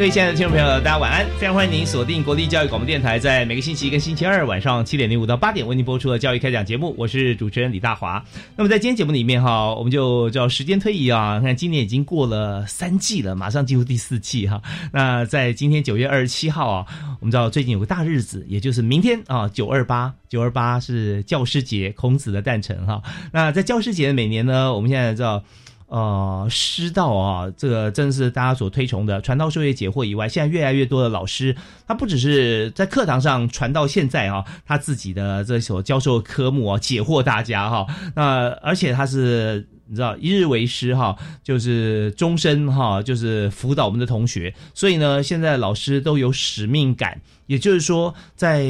各位亲爱的听众朋友，大家晚安！非常欢迎您锁定国立教育广播电台，在每个星期一跟星期二晚上七点零五到八点为您播出的教育开讲节目。我是主持人李大华。那么在今天节目里面哈，我们就叫时间推移啊，看今年已经过了三季了，马上进入第四季哈。那在今天九月二十七号啊，我们知道最近有个大日子，也就是明天啊，九二八，九二八是教师节，孔子的诞辰哈。那在教师节每年呢，我们现在知道。呃，师道啊，这个正是大家所推崇的传道授业解惑以外，现在越来越多的老师，他不只是在课堂上传到现在啊，他自己的这所教授科目啊，解惑大家哈。那而且他是你知道一日为师哈，就是终身哈，就是辅导我们的同学。所以呢，现在老师都有使命感，也就是说在。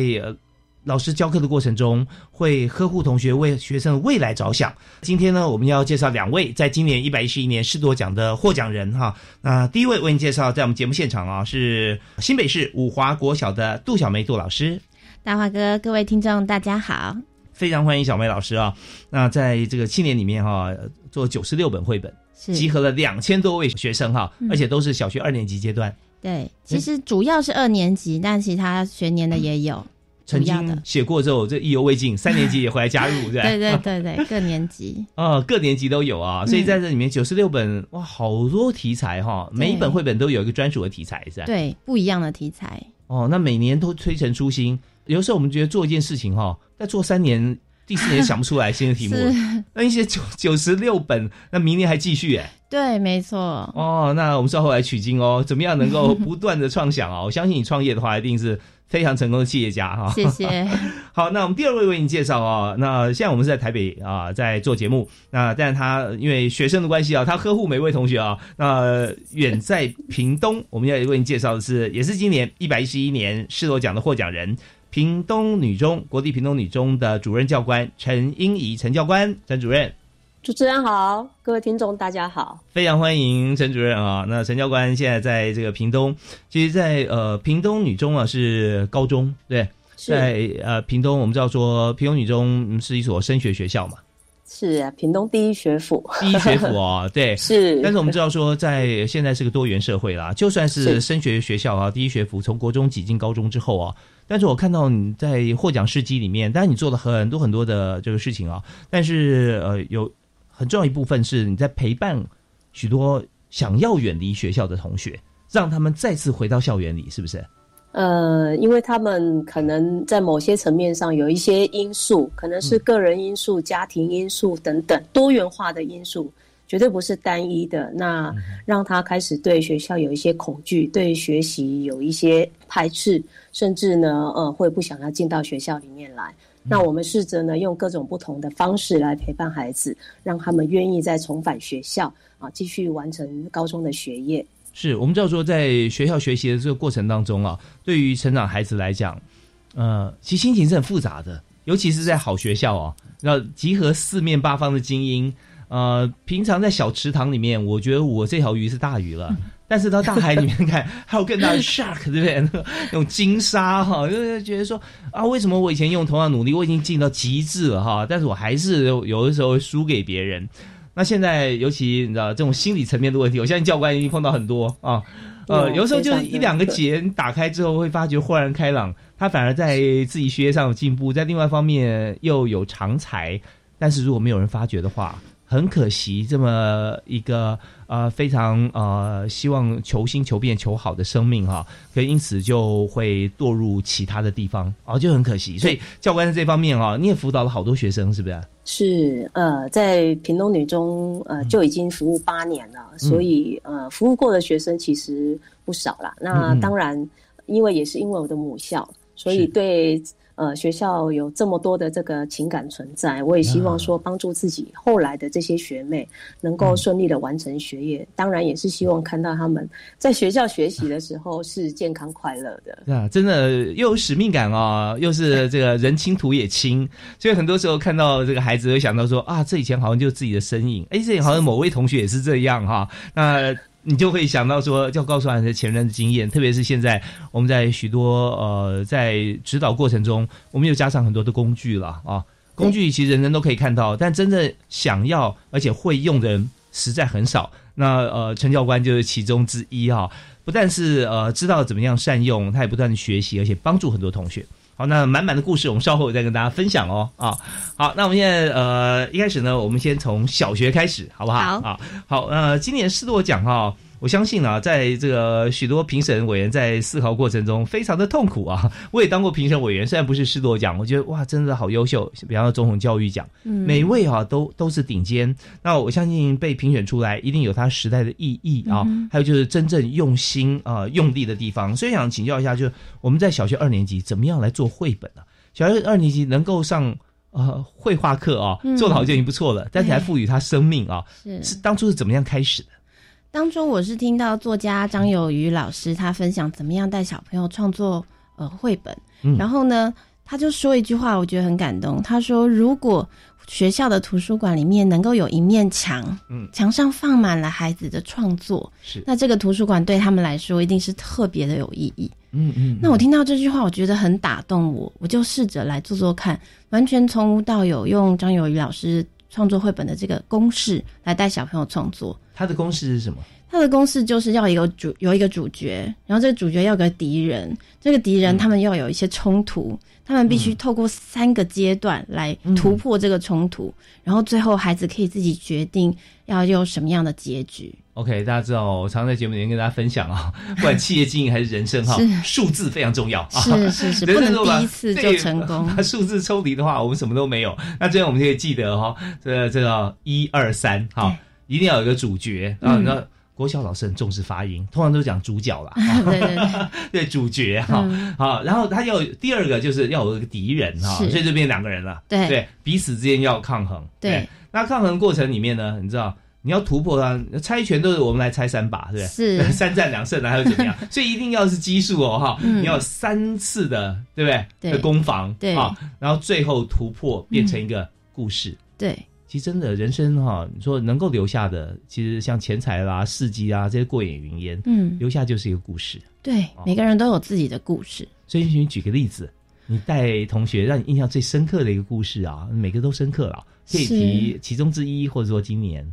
老师教课的过程中，会呵护同学，为学生的未来着想。今天呢，我们要介绍两位在今年一百一十一年士多奖的获奖人哈。那第一位为您介绍，在我们节目现场啊，是新北市五华国小的杜小梅杜老师。大华哥，各位听众，大家好，非常欢迎小梅老师啊。那在这个七年里面哈，做九十六本绘本，集合了两千多位学生哈，而且都是小学二年级阶段。对，其实主要是二年级，但其他学年的也有。曾经写过之后，这意犹未尽，三年级也回来加入，对对对对 对，各年级啊，各年级都有啊，所以在这里面九十六本哇，好多题材哈，每一本绘本都有一个专属的题材，是吧？对，不一样的题材哦。那每年都推陈出新，有时候我们觉得做一件事情哈，再做三年，第四年想不出来新的题目，那一些九九十六本，那明年还继续哎？对，没错哦。那我们稍后来取经哦，怎么样能够不断的创想啊？我相信你创业的话，一定是。非常成功的企业家哈，谢谢。好，那我们第二位为您介绍啊，那现在我们是在台北啊，在做节目。那但是他因为学生的关系啊，他呵护每位同学啊。那远在屏东，我们要为您介绍的是，也是今年一百一十一年世罗奖的获奖人，屏东女中国立屏东女中的主任教官陈英怡陈教官陈主任。主持人好，各位听众大家好，非常欢迎陈主任啊。那陈教官现在在这个屏东，其实，在呃屏东女中啊是高中，对，在呃屏东我们知道说屏东女中是一所升学学校嘛，是啊，屏东第一学府，第一学府哦，对，是。但是我们知道说，在现在是个多元社会啦，就算是升学学校啊，第一学府从国中挤进高中之后啊，但是我看到你在获奖事迹里面，当然你做了很多很多的这个事情啊，但是呃有。很重要一部分是你在陪伴许多想要远离学校的同学，让他们再次回到校园里，是不是？呃，因为他们可能在某些层面上有一些因素，可能是个人因素、家庭因素等等多元化的因素，绝对不是单一的。那让他开始对学校有一些恐惧，对学习有一些排斥，甚至呢，呃，会不想要进到学校里面来。那我们试着呢，用各种不同的方式来陪伴孩子，让他们愿意再重返学校啊，继续完成高中的学业。是我们知道说，在学校学习的这个过程当中啊，对于成长孩子来讲，呃，其实心情是很复杂的，尤其是在好学校啊，要集合四面八方的精英。呃，平常在小池塘里面，我觉得我这条鱼是大鱼了。但是到大海里面看，还有更大的 shark，对不对？那种金鲨哈，就是觉得说啊，为什么我以前用同样努力，我已经尽到极致了哈，但是我还是有的时候输给别人。那现在尤其你知道这种心理层面的问题，我相信教官已经碰到很多啊。呃，有时候就是一两个结打开之后，会发觉豁然开朗，他反而在自己学业上有进步，在另外一方面又有长才。但是如果没有人发觉的话，很可惜，这么一个呃非常呃希望求新求变求好的生命哈，可因此就会堕入其他的地方，哦，就很可惜。所以教官在这方面啊，你也辅导了好多学生，是不是？是呃，在屏东女中呃就已经服务八年了，所以呃服务过的学生其实不少啦。那当然，因为也是因为我的母校，所以对。呃，学校有这么多的这个情感存在，我也希望说帮助自己后来的这些学妹能够顺利的完成学业。当然，也是希望看到他们在学校学习的时候是健康快乐的。啊，真的又有使命感哦，又是这个人亲土也亲，所以很多时候看到这个孩子会想到说啊，这以前好像就是自己的身影，哎，这好像某位同学也是这样哈。那。你就会想到说，要告诉孩子前人的经验，特别是现在我们在许多呃在指导过程中，我们又加上很多的工具了啊。工具其实人人都可以看到，但真正想要而且会用的人实在很少。那呃，陈教官就是其中之一哈。不但是呃知道怎么样善用，他也不断的学习，而且帮助很多同学。好，那满满的故事，我们稍后再跟大家分享哦。啊，好，那我们现在呃一开始呢，我们先从小学开始，好不好？好啊，好，呃，今年师铎奖哈。我相信啊，在这个许多评审委员在思考过程中，非常的痛苦啊。我也当过评审委员，虽然不是师铎奖，我觉得哇，真的好优秀。比方说总统教育奖，每位啊都都是顶尖。那我相信被评选出来，一定有它时代的意义啊。还有就是真正用心啊用力的地方。所以想请教一下，就是我们在小学二年级怎么样来做绘本呢？小学二年级能够上呃绘画课啊，做的好就已经不错了，但是还赋予它生命啊，是当初是怎么样开始的？当初我是听到作家张友瑜老师他分享怎么样带小朋友创作呃绘本，然后呢他就说一句话，我觉得很感动。他说如果学校的图书馆里面能够有一面墙，嗯，墙上放满了孩子的创作，是那这个图书馆对他们来说一定是特别的有意义。嗯嗯，那我听到这句话，我觉得很打动我，我就试着来做做看，完全从无到有，用张友瑜老师。创作绘本的这个公式来带小朋友创作，他的公式是什么？他的公式就是要一个主有一个主角，然后这个主角要个敌人，这个敌人他们要有一些冲突，他们必须透过三个阶段来突破这个冲突，然后最后孩子可以自己决定要用什么样的结局。OK，大家知道，我常在节目里面跟大家分享啊，不管企业经营还是人生哈，数字非常重要啊，是是是，不能第一次就成功。数字抽离的话，我们什么都没有。那这样我们可以记得哈，这这个一二三哈，一定要有一个主角啊。那国小老师很重视发音，通常都讲主角啦，对 对对，对主角哈。好，然后他要第二个就是要有一个敌人哈，所以这边两个人了，对对，彼此之间要抗衡。对，那抗衡过程里面呢，你知道。你要突破它，猜拳都是我们来猜三把，对不对？是 三战两胜，还有怎么样？所以一定要是奇数哦，哈！你要三次的，对不对？的攻防，对啊，然后最后突破变成一个故事。对，其实真的人生哈，你说能够留下的，其实像钱财啦、事迹啊这些过眼云烟，嗯，留下就是一个故事。对，每个人都有自己的故事。所以你举个例子，你带同学让你印象最深刻的一个故事啊，每个都深刻了，可以提其中之一，或者说今年。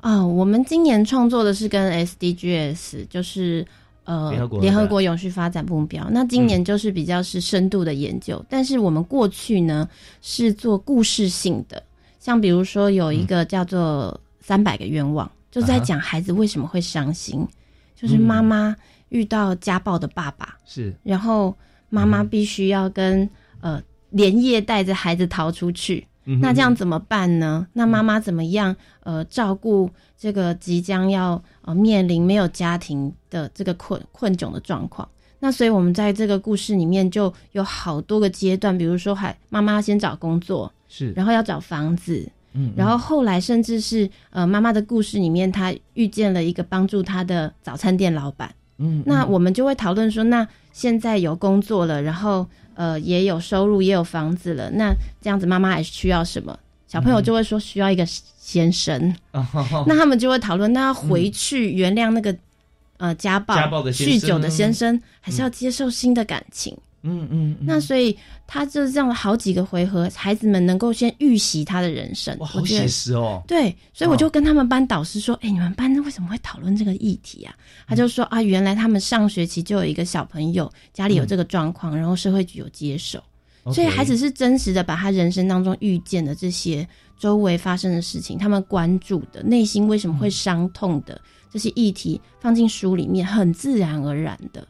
啊，我们今年创作的是跟 SDGs，就是呃联合国永续发展目标。那今年就是比较是深度的研究，但是我们过去呢是做故事性的，像比如说有一个叫做三百个愿望，就是在讲孩子为什么会伤心，就是妈妈遇到家暴的爸爸，是，然后妈妈必须要跟呃连夜带着孩子逃出去。那这样怎么办呢？那妈妈怎么样？呃，照顾这个即将要呃面临没有家庭的这个困困窘的状况。那所以我们在这个故事里面就有好多个阶段，比如说还妈妈先找工作，是，然后要找房子，嗯，然后后来甚至是呃妈妈的故事里面，她遇见了一个帮助她的早餐店老板，嗯，那我们就会讨论说，那现在有工作了，然后。呃，也有收入，也有房子了。那这样子，妈妈还需要什么？小朋友就会说需要一个先生。那他们就会讨论，那要回去原谅那个呃家暴、酗酒的先生，还是要接受新的感情？嗯嗯，那所以他就是这样好几个回合，孩子们能够先预习他的人生，哇，好写实哦。对，所以我就跟他们班导师说：“哎，你们班为什么会讨论这个议题啊？”他就说：“啊，原来他们上学期就有一个小朋友家里有这个状况，然后社会局有接手，所以孩子是真实的把他人生当中遇见的这些周围发生的事情，他们关注的内心为什么会伤痛的这些议题放进书里面，很自然而然的。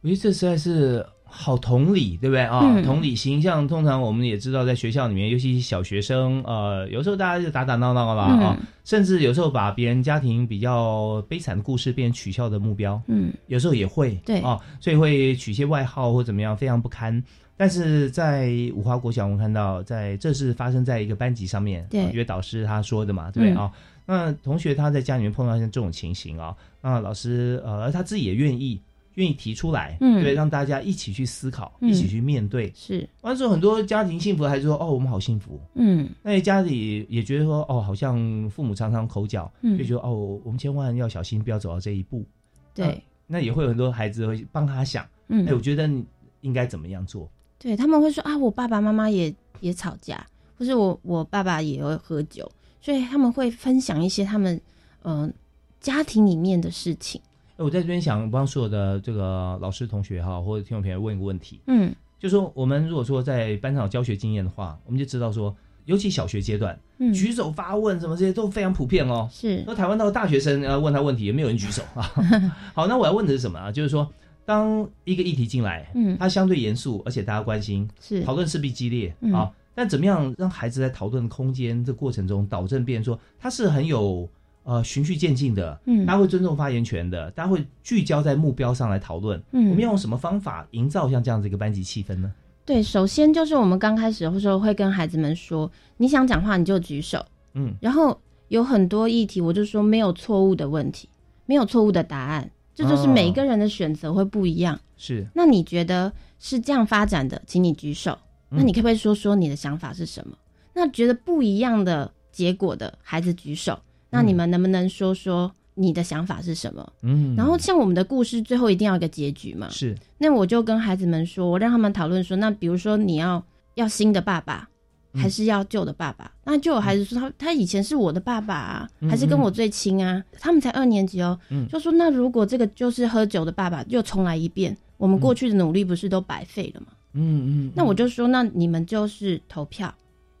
我觉得这实在是。好同理，对不对啊？同理心，像通常我们也知道，在学校里面，尤其小学生，呃，有时候大家就打打闹闹啦啊，甚至有时候把别人家庭比较悲惨的故事变成取笑的目标，嗯，有时候也会对啊，所以会取些外号或怎么样，非常不堪。但是在五华国小，我们看到，在这是发生在一个班级上面，对，因为导师他说的嘛，对不对啊？那同学他在家里面碰到像这种情形啊，那老师呃，而他自己也愿意。愿意提出来，嗯对，让大家一起去思考，一起去面对。是，完了之后，很多家庭幸福，还是说，哦，我们好幸福。嗯，那家里也觉得说，哦，好像父母常常口角，就觉得，哦，我们千万要小心，不要走到这一步。对，那也会有很多孩子会帮他想，嗯，哎，我觉得应该怎么样做？对他们会说啊，我爸爸妈妈也也吵架，或是我我爸爸也会喝酒，所以他们会分享一些他们嗯家庭里面的事情。我在这边想帮所有的这个老师同学哈，或者听众朋友问一个问题，嗯，就说我们如果说在班上有教学经验的话，我们就知道说，尤其小学阶段，嗯，举手发问什么这些都非常普遍哦。是，那台湾到大学生要问他问题，也没有人举手啊。好，那我要问的是什么啊？就是说，当一个议题进来，嗯，它相对严肃，而且大家关心，是讨论势必激烈啊。但怎么样让孩子在讨论空间这过程中导正变，说他是很有。呃，循序渐进的，嗯，大家会尊重发言权的，大家会聚焦在目标上来讨论。嗯，我们要用什么方法营造像这样子一个班级气氛呢？对，首先就是我们刚开始的时候会跟孩子们说，你想讲话你就举手，嗯，然后有很多议题，我就说没有错误的问题，没有错误的答案，这就是每一个人的选择会不一样。是，那你觉得是这样发展的，请你举手。那你可不可以说说你的想法是什么？那觉得不一样的结果的孩子举手。那你们能不能说说你的想法是什么？嗯，然后像我们的故事最后一定要一个结局嘛？是。那我就跟孩子们说，我让他们讨论说，那比如说你要要新的爸爸，还是要旧的爸爸？那就有孩子说他他以前是我的爸爸啊，还是跟我最亲啊？他们才二年级哦，就说那如果这个就是喝酒的爸爸又重来一遍，我们过去的努力不是都白费了吗？嗯嗯。那我就说，那你们就是投票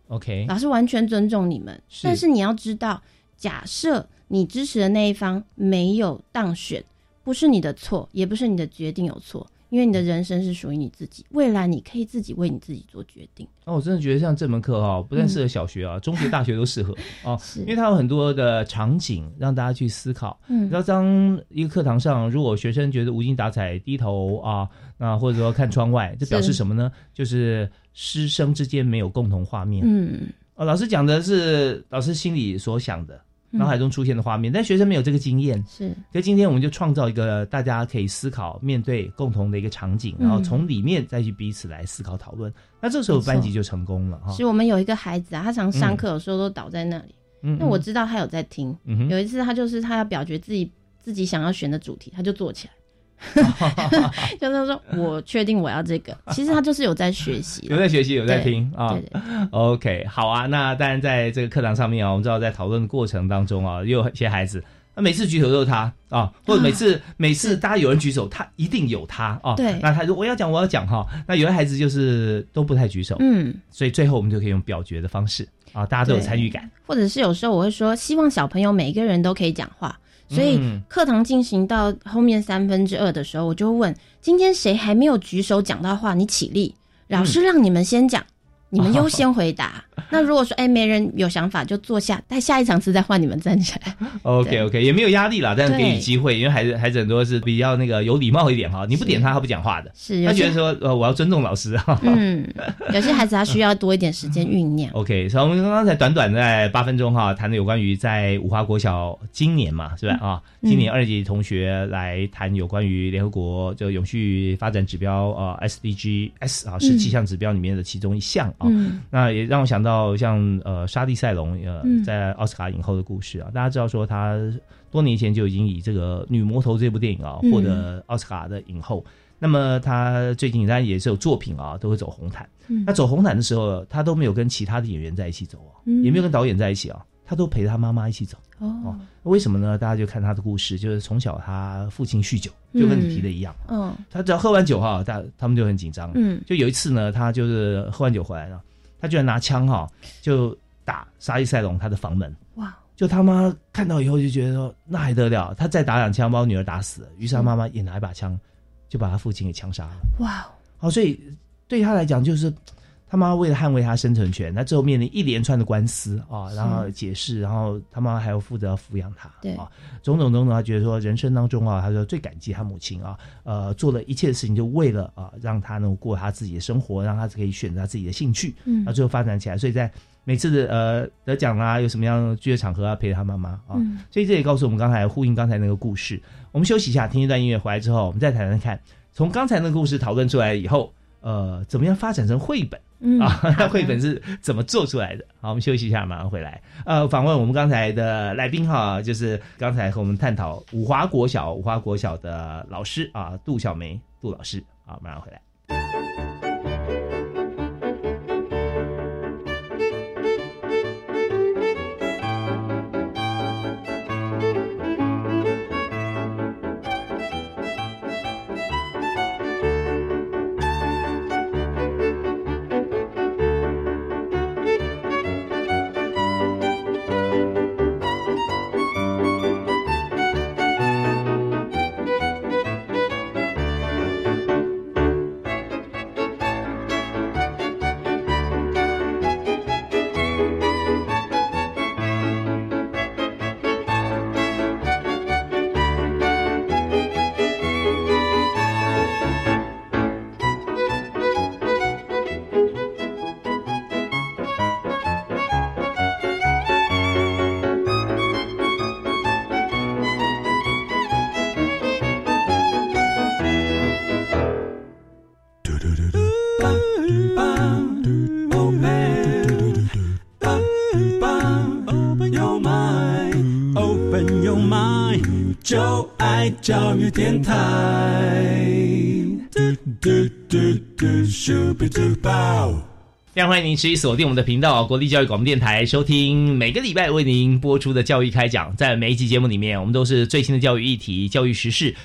，OK，老师完全尊重你们，但是你要知道。假设你支持的那一方没有当选，不是你的错，也不是你的决定有错，因为你的人生是属于你自己，未来你可以自己为你自己做决定。那我真的觉得像这门课哈，不但适合小学啊，中学、大学都适合啊，因为它有很多的场景让大家去思考。嗯，然后当一个课堂上，如果学生觉得无精打采、低头啊，那或者说看窗外，这表示什么呢？就是师生之间没有共同画面。嗯，哦，老师讲的是老师心里所想的。脑海中出现的画面，但学生没有这个经验。是，所以今天我们就创造一个大家可以思考、面对共同的一个场景，然后从里面再去彼此来思考讨论。那这时候班级就成功了哈。是我们有一个孩子啊，他常上课有时候都倒在那里。嗯，那我知道他有在听。有一次他就是他要表决自己自己想要选的主题，他就坐起来。就是说，我确定我要这个。其实他就是有在学习，有在学习，有在听啊。OK，好啊。那当然，在这个课堂上面啊，我们知道在讨论的过程当中啊，也有一些孩子，那每次举手都是他啊，或者每次每次大家有人举手，他一定有他啊。对，那他说我要讲，我要讲哈。那有的孩子就是都不太举手，嗯，所以最后我们就可以用表决的方式啊，大家都有参与感。或者是有时候我会说，希望小朋友每一个人都可以讲话。所以课堂进行到后面三分之二的时候，我就问：今天谁还没有举手讲到话？你起立，老师让你们先讲。你们 优先回答。那如果说哎没人有想法就坐下，待下一场次再换你们站起来。OK OK 也没有压力啦，但是给予机会，因为孩子孩子很多是比较那个有礼貌一点哈，你不点他他不讲话的，是他觉得说呃我要尊重老师哈。嗯，有些孩子他需要多一点时间酝酿。OK，所以我们刚刚才短短在八分钟哈谈的有关于在五华国小今年嘛是吧啊？今年二级同学来谈有关于联合国就永续发展指标呃 SDG S 啊十七项指标里面的其中一项。啊，那也让我想到像呃沙地塞隆呃在奥斯卡影后的故事啊，大家知道说她多年前就已经以这个女魔头这部电影啊获得奥斯卡的影后，那么她最近当然也是有作品啊都会走红毯，那走红毯的时候她都没有跟其他的演员在一起走啊，也没有跟导演在一起啊，她都陪她妈妈一起走。哦，为什么呢？大家就看他的故事，就是从小他父亲酗酒，就跟你提的一样。嗯，他只要喝完酒哈，他他们就很紧张。嗯，就有一次呢，他就是喝完酒回来了，他居然拿枪哈就打沙利塞隆他的房门。哇！就他妈看到以后就觉得说那还得了，他再打两枪把我女儿打死了。于是他妈妈也拿一把枪就把他父亲给枪杀了。哇！好，所以对他来讲就是。他妈为了捍卫他生存权，那最后面临一连串的官司啊，然后解释，然后他妈还要负责抚养他，对。啊，种种种种，他觉得说人生当中啊，他说最感激他母亲啊，呃，做了一切事情就为了啊，让他能过他自己的生活，让他可以选择他自己的兴趣，嗯，那最后发展起来，所以在每次的呃得奖啊，有什么样的聚的场合啊，陪着他妈妈啊，所以这也告诉我们刚才呼应刚才那个故事。我们休息一下，听一段音乐回来之后，我们再谈谈看，从刚才那个故事讨论出来以后，呃，怎么样发展成绘本？嗯啊，那绘本是怎么做出来的？好，我们休息一下，马上回来。呃，访问我们刚才的来宾哈，就是刚才和我们探讨五华国小五华国小的老师啊，杜小梅杜老师。好，马上回来。欢迎您持续锁定我们的频道——国立教育广播电台，收听每个礼拜为您播出的教育开讲。在每一集节目里面，我们都是最新的教育议题、教育时事，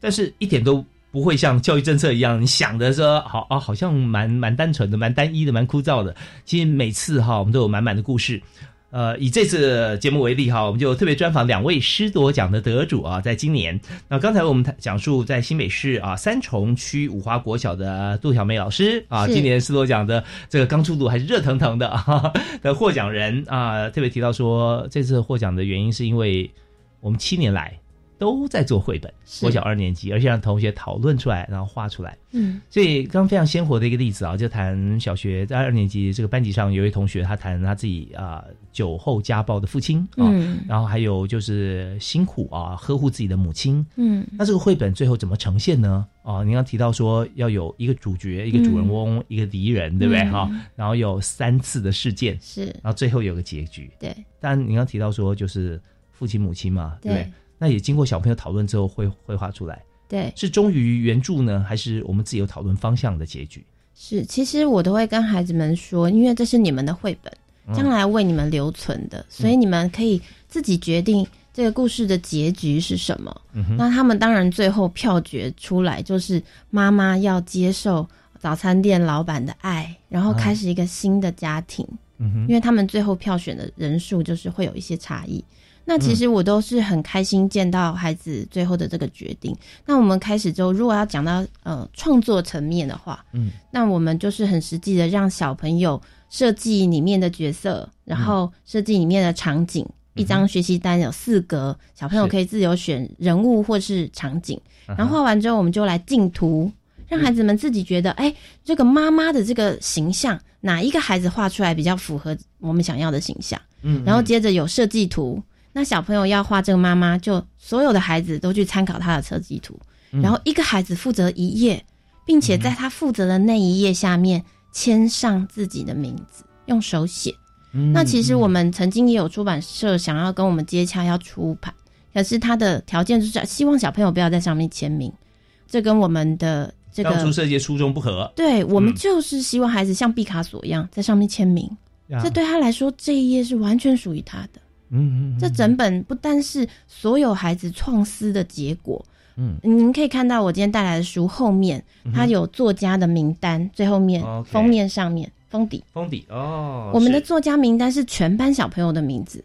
但是一点都不会像教育政策一样，你想的说好啊，好像蛮蛮单纯的、蛮单一的、蛮枯燥的。其实每次哈，我们都有满满的故事。呃，以这次节目为例哈，我们就特别专访两位师铎奖的得主啊，在今年。那刚才我们讲述在新北市啊三重区五华国小的杜小梅老师啊，今年师铎奖的这个刚出炉还是热腾腾的的获奖人啊，特别提到说这次获奖的原因是因为我们七年来。都在做绘本，国小二年级，而且让同学讨论出来，然后画出来。嗯，所以刚刚非常鲜活的一个例子啊，就谈小学在二年级这个班级上有一位同学，他谈他自己啊酒后家暴的父亲啊，然后还有就是辛苦啊呵护自己的母亲。嗯，那这个绘本最后怎么呈现呢？哦，您刚提到说要有一个主角、一个主人翁、一个敌人，对不对？哈，然后有三次的事件，是，然后最后有个结局。对，但您刚提到说就是父亲母亲嘛，对对？那也经过小朋友讨论之后绘绘画出来，对，是忠于原著呢，还是我们自己有讨论方向的结局？是，其实我都会跟孩子们说，因为这是你们的绘本，将来为你们留存的，所以你们可以自己决定这个故事的结局是什么。那他们当然最后票决出来，就是妈妈要接受早餐店老板的爱，然后开始一个新的家庭。嗯哼，因为他们最后票选的人数就是会有一些差异。那其实我都是很开心见到孩子最后的这个决定。那我们开始之后，如果要讲到呃创作层面的话，嗯，那我们就是很实际的让小朋友设计里面的角色，然后设计里面的场景。一张学习单有四格，小朋友可以自由选人物或是场景。然后画完之后，我们就来竞图，让孩子们自己觉得，哎，这个妈妈的这个形象，哪一个孩子画出来比较符合我们想要的形象？嗯，然后接着有设计图。那小朋友要画这个妈妈，就所有的孩子都去参考他的设计图，然后一个孩子负责一页，并且在他负责的那一页下面签上自己的名字，用手写。那其实我们曾经也有出版社想要跟我们接洽要出版，可是他的条件就是希望小朋友不要在上面签名，这跟我们的这个当初设计初衷不合。对我们就是希望孩子像毕卡索一样在上面签名，这对他来说这一页是完全属于他的。嗯嗯，这整本不单是所有孩子创思的结果。嗯，您可以看到我今天带来的书后面，它有作家的名单，最后面封面上面封底。封底哦。我们的作家名单是全班小朋友的名字，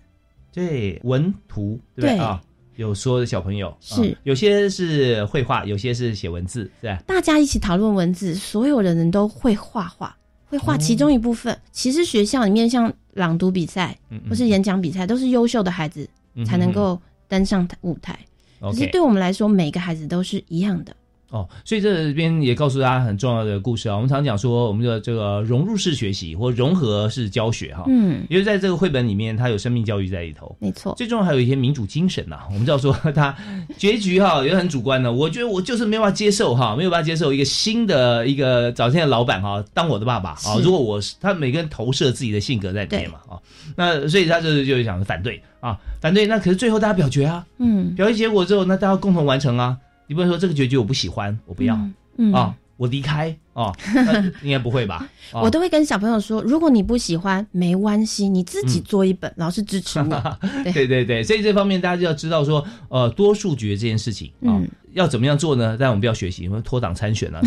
对文图对啊，有说的小朋友是。有些是绘画，有些是写文字，对。大家一起讨论文字，所有的人都会画画，会画其中一部分。其实学校里面像朗读比赛或是演讲比赛，都是优秀的孩子才能够登上舞台。可是对我们来说，每个孩子都是一样的哦。所以这边也告诉大家很重要的故事啊。我们常讲说，我们的这个融入式学习或融合式教学哈，嗯，因为在这个绘本里面，它有生命教育在里头，没错。最重要还有一些民主精神呐。我们知道说，它结局哈也很主观的。我觉得我就是没有办法接受哈，没有办法接受一个新的一个早先的老板哈当我的爸爸啊。如果我是他，每个人投射自己的性格在里面嘛啊。那所以他就是就是想反对。啊，反对那可是最后大家表决啊，嗯，表决结果之后，那大家共同完成啊。你不能说这个结局我不喜欢，我不要，啊，我离开哦，应该不会吧？我都会跟小朋友说，如果你不喜欢，没关系，你自己做一本，老师支持你。对 对对，所以这方面大家就要知道说，呃，多数决这件事情啊。要怎么样做呢？但我们不要学习，因为脱党参选了。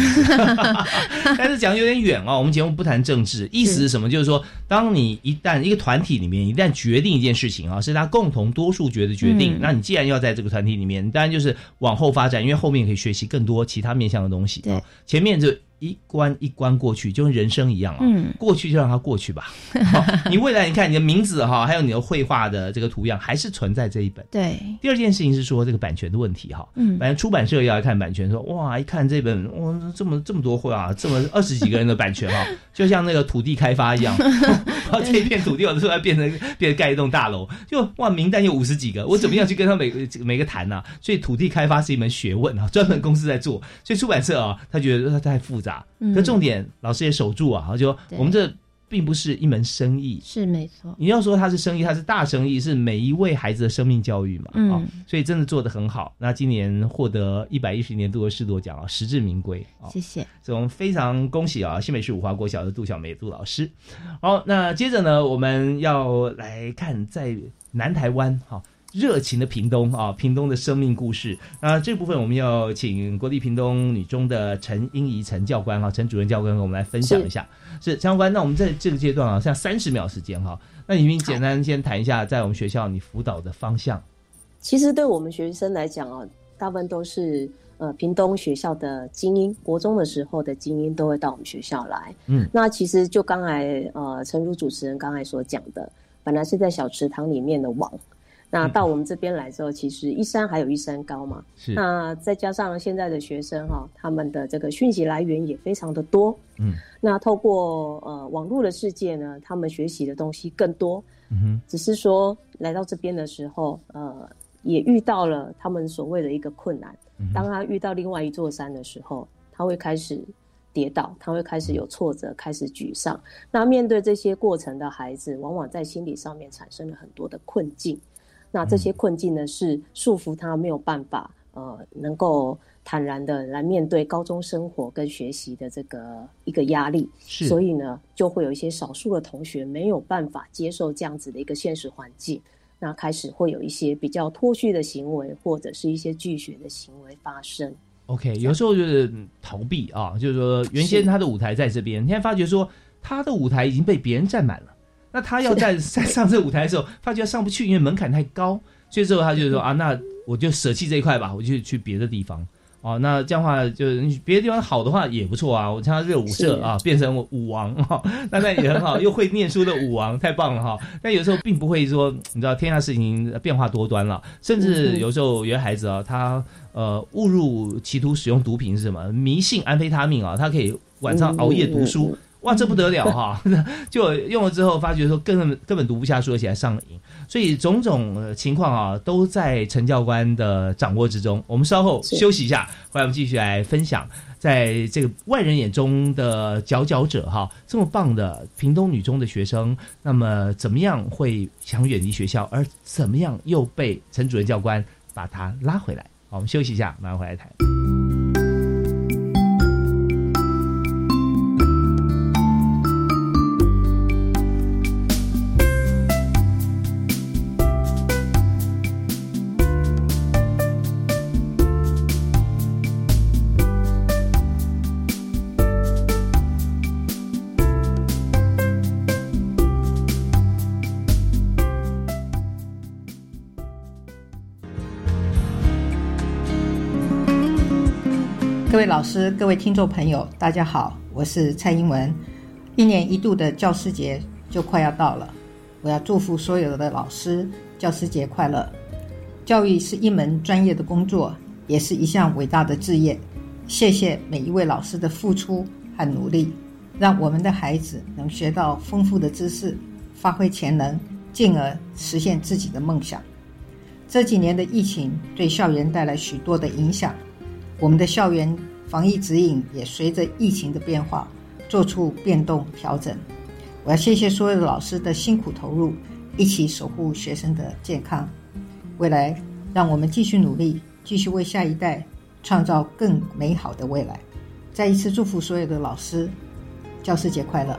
但是讲有点远哦。我们节目不谈政治，意思是什么？就是说，当你一旦一个团体里面一旦决定一件事情啊，是他共同多数决的决定，那你既然要在这个团体里面，当然就是往后发展，因为后面可以学习更多其他面向的东西。对，前面就。一关一关过去，就跟人生一样啊。嗯，过去就让它过去吧。你未来，你看你的名字哈，还有你的绘画的这个图样，还是存在这一本。对。第二件事情是说这个版权的问题哈。嗯。反正出版社要来看版权，说哇，一看这本哇，这么这么多画，这么二十几个人的版权哈，就像那个土地开发一样，然后这一片土地有的时候要变成变成盖一栋大楼，就哇，名单有五十几个，我怎么样去跟他每个每个谈呢？所以土地开发是一门学问啊，专门公司在做。所以出版社啊，他觉得他太复杂。可重点，老师也守住啊！就我们这并不是一门生意，是没错。你要说它是生意，它是大生意，是每一位孩子的生命教育嘛？嗯，所以真的做的很好。那今年获得一百一十年度的视铎奖啊，实至名归啊！谢谢，这种非常恭喜啊！新北市五华国小的杜小梅杜老师。好，那接着呢，我们要来看在南台湾哈。热情的屏东啊，屏东的生命故事。那这部分我们要请国立屏东女中的陈英怡陈教官哈，陈主任教官跟我们来分享一下。是陈教官，那我们在这个阶段啊，像三十秒时间哈，那你简单先谈一下在我们学校你辅导的方向。其实对我们学生来讲啊，大部分都是呃屏东学校的精英，国中的时候的精英都会到我们学校来。嗯，那其实就刚才呃陈如主持人刚才所讲的，本来是在小池塘里面的网。那到我们这边来之后，其实一山还有一山高嘛。是。那再加上现在的学生哈，他们的这个讯息来源也非常的多。嗯。那透过呃网络的世界呢，他们学习的东西更多。嗯哼。只是说来到这边的时候，呃，也遇到了他们所谓的一个困难。当他遇到另外一座山的时候，他会开始跌倒，他会开始有挫折，开始沮丧。那面对这些过程的孩子，往往在心理上面产生了很多的困境。那这些困境呢，是束缚他没有办法，呃，能够坦然的来面对高中生活跟学习的这个一个压力。是，所以呢，就会有一些少数的同学没有办法接受这样子的一个现实环境，那开始会有一些比较脱序的行为，或者是一些拒绝的行为发生。OK，有时候就是逃避啊，就是说原先他的舞台在这边，现在发觉说他的舞台已经被别人占满了。那他要在 在上这个舞台的时候，发觉上不去，因为门槛太高，所以之后他就说啊，那我就舍弃这一块吧，我就去别的地方。哦，那这样的话，就是别的地方好的话也不错啊。我参加热舞社啊，变成舞王哈，那那也很好，又会念书的舞王，太棒了哈。但有时候并不会说，你知道天下事情变化多端了，甚至有时候有些孩子啊，他呃误入歧途使用毒品是什么？迷信安非他命啊，他可以晚上熬夜读书。哇，这不得了哈！就用了之后，发觉说根本根本读不下书，而且还上瘾，所以种种情况啊，都在陈教官的掌握之中。我们稍后休息一下，回来我们继续来分享，在这个外人眼中的佼佼者哈，这么棒的屏东女中的学生，那么怎么样会想远离学校，而怎么样又被陈主任教官把他拉回来？好，我们休息一下，马上回来谈。师、各位听众朋友，大家好，我是蔡英文。一年一度的教师节就快要到了，我要祝福所有的老师教师节快乐。教育是一门专业的工作，也是一项伟大的志业。谢谢每一位老师的付出和努力，让我们的孩子能学到丰富的知识，发挥潜能，进而实现自己的梦想。这几年的疫情对校园带来许多的影响。我们的校园防疫指引也随着疫情的变化做出变动调整。我要谢谢所有的老师的辛苦投入，一起守护学生的健康。未来，让我们继续努力，继续为下一代创造更美好的未来。再一次祝福所有的老师，教师节快乐！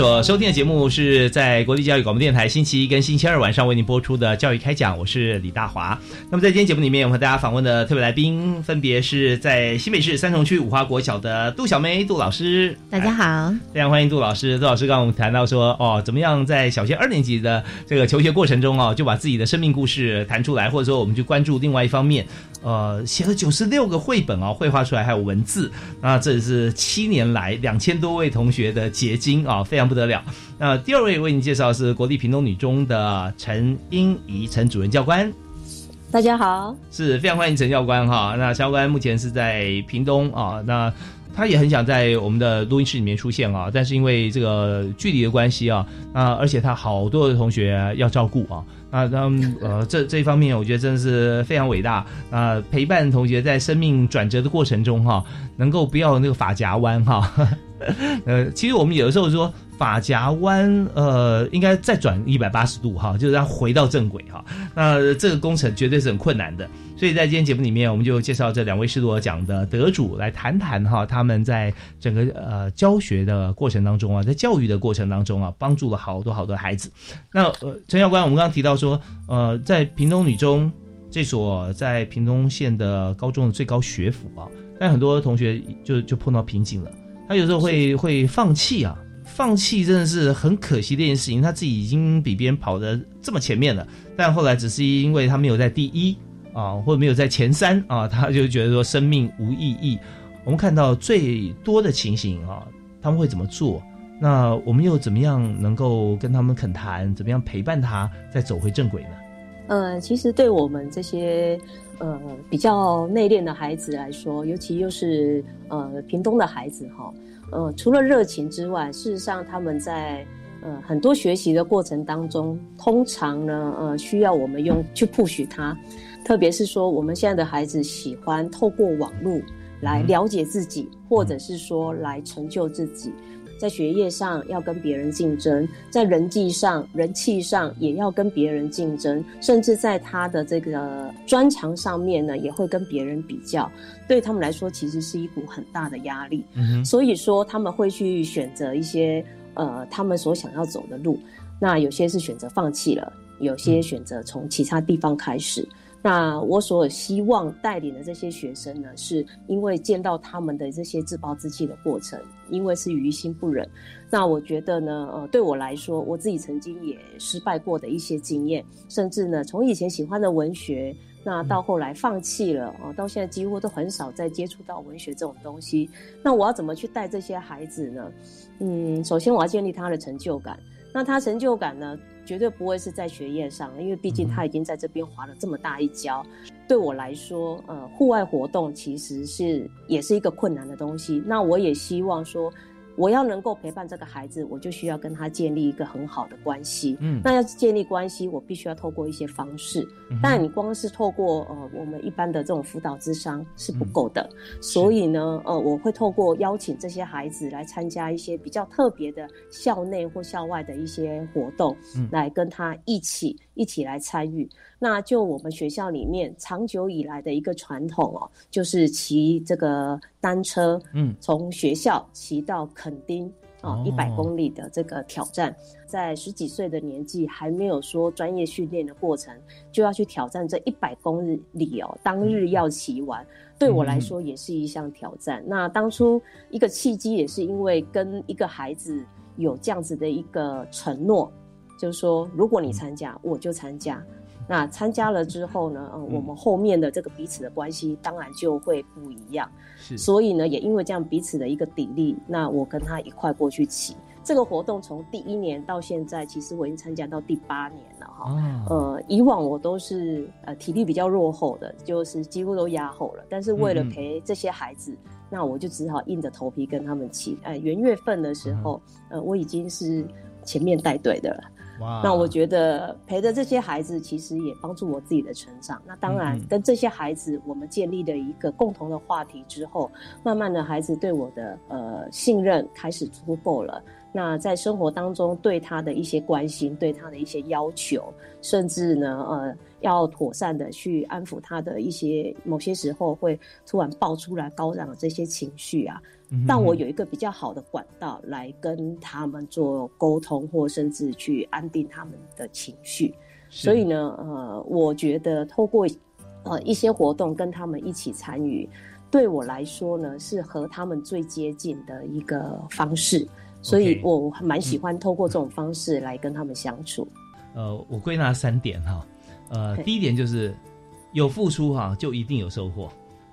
eso, 所收听的节目是在国立教育广播电台星期一跟星期二晚上为您播出的教育开讲，我是李大华。那么在今天节目里面，我们和大家访问的特别来宾分别是在新北市三重区五花国小的杜小梅杜老师。大家好，非常欢迎杜老师。杜老师刚刚我们谈到说，哦，怎么样在小学二年级的这个求学过程中哦，就把自己的生命故事谈出来，或者说我们去关注另外一方面。呃，写了九十六个绘本啊，绘画出来还有文字，那这是七年来两千多位同学的结晶啊，非常不得了。那第二位为您介绍是国立屏东女中的陈英怡陈主任教官，大家好，是非常欢迎陈教官哈。那教官目前是在屏东啊，那他也很想在我们的录音室里面出现啊，但是因为这个距离的关系啊，那而且他好多的同学要照顾啊。啊，那 呃，这这一方面，我觉得真的是非常伟大啊！陪伴同学在生命转折的过程中，哈，能够不要那个发夹弯，哈。呃，其实我们有的时候说。发夹弯，呃，应该再转一百八十度哈，就是让回到正轨哈。那这个工程绝对是很困难的，所以在今天节目里面，我们就介绍这两位施罗奖的得主来谈谈哈，他们在整个呃教学的过程当中啊，在教育的过程当中啊，帮助了好多好多孩子。那呃，陈教官，我们刚刚提到说，呃，在屏东女中这所在屏东县的高中的最高学府啊，但很多同学就就碰到瓶颈了，他有时候会会放弃啊。放弃真的是很可惜的一件事情。他自己已经比别人跑的这么前面了，但后来只是因为他没有在第一啊，或者没有在前三啊，他就觉得说生命无意义。我们看到最多的情形啊，他们会怎么做？那我们又怎么样能够跟他们恳谈？怎么样陪伴他再走回正轨呢？呃，其实对我们这些呃比较内敛的孩子来说，尤其又是呃屏东的孩子哈。呃，除了热情之外，事实上他们在呃很多学习的过程当中，通常呢，呃，需要我们用去 push 他，特别是说我们现在的孩子喜欢透过网络来了解自己，或者是说来成就自己。在学业上要跟别人竞争，在人际上、人气上也要跟别人竞争，甚至在他的这个专长上面呢，也会跟别人比较。对他们来说，其实是一股很大的压力。所以说，他们会去选择一些呃他们所想要走的路。那有些是选择放弃了，有些选择从其他地方开始。那我所希望带领的这些学生呢，是因为见到他们的这些自暴自弃的过程，因为是于心不忍。那我觉得呢，呃，对我来说，我自己曾经也失败过的一些经验，甚至呢，从以前喜欢的文学，那到后来放弃了，哦，到现在几乎都很少再接触到文学这种东西。那我要怎么去带这些孩子呢？嗯，首先我要建立他的成就感。那他成就感呢？绝对不会是在学业上，因为毕竟他已经在这边滑了这么大一跤。对我来说，呃，户外活动其实是也是一个困难的东西。那我也希望说。我要能够陪伴这个孩子，我就需要跟他建立一个很好的关系。嗯，那要建立关系，我必须要透过一些方式。但你光是透过呃我们一般的这种辅导智商是不够的。所以呢，呃，我会透过邀请这些孩子来参加一些比较特别的校内或校外的一些活动，来跟他一起一起来参与。那就我们学校里面长久以来的一个传统哦，就是骑这个单车，嗯，从学校骑到垦丁啊，一百公里的这个挑战，在十几岁的年纪还没有说专业训练的过程，就要去挑战这一百公里哦，当日要骑完，对我来说也是一项挑战。那当初一个契机也是因为跟一个孩子有这样子的一个承诺，就是说如果你参加，我就参加。那参加了之后呢，嗯，我们后面的这个彼此的关系当然就会不一样。是，所以呢，也因为这样彼此的一个砥砺，那我跟他一块过去骑这个活动，从第一年到现在，其实我已经参加到第八年了哈。呃，以往我都是呃体力比较落后的，就是几乎都压后了。但是为了陪这些孩子，那我就只好硬着头皮跟他们骑。呃，元月份的时候，呃，我已经是前面带队的了。那我觉得陪着这些孩子，其实也帮助我自己的成长。那当然，跟这些孩子我们建立了一个共同的话题之后，慢慢的孩子对我的呃信任开始足够了。那在生活当中对他的一些关心，对他的一些要求，甚至呢呃要妥善的去安抚他的一些某些时候会突然爆出来高涨的这些情绪啊。但我有一个比较好的管道来跟他们做沟通，或甚至去安定他们的情绪。所以呢，呃，我觉得透过呃一些活动跟他们一起参与，对我来说呢，是和他们最接近的一个方式。所以我蛮喜欢透过这种方式来跟他们相处。呃，我归纳三点哈，呃，第一点就是有付出哈，就一定有收获。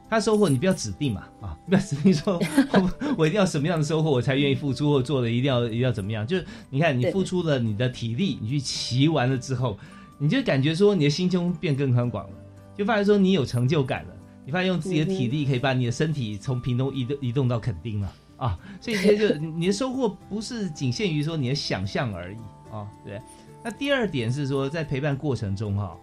他收获你不要指定嘛啊，不要指定说，我一定要什么样的收获我才愿意付出或做的一定要一定要怎么样？就是你看你付出了你的体力，你去骑完了之后，你就感觉说你的心胸变更宽广了，就发现说你有成就感了，你发现用自己的体力可以把你的身体从屏东移动移动到垦丁了啊，所以这就 你的收获不是仅限于说你的想象而已啊，对。那第二点是说在陪伴过程中哈。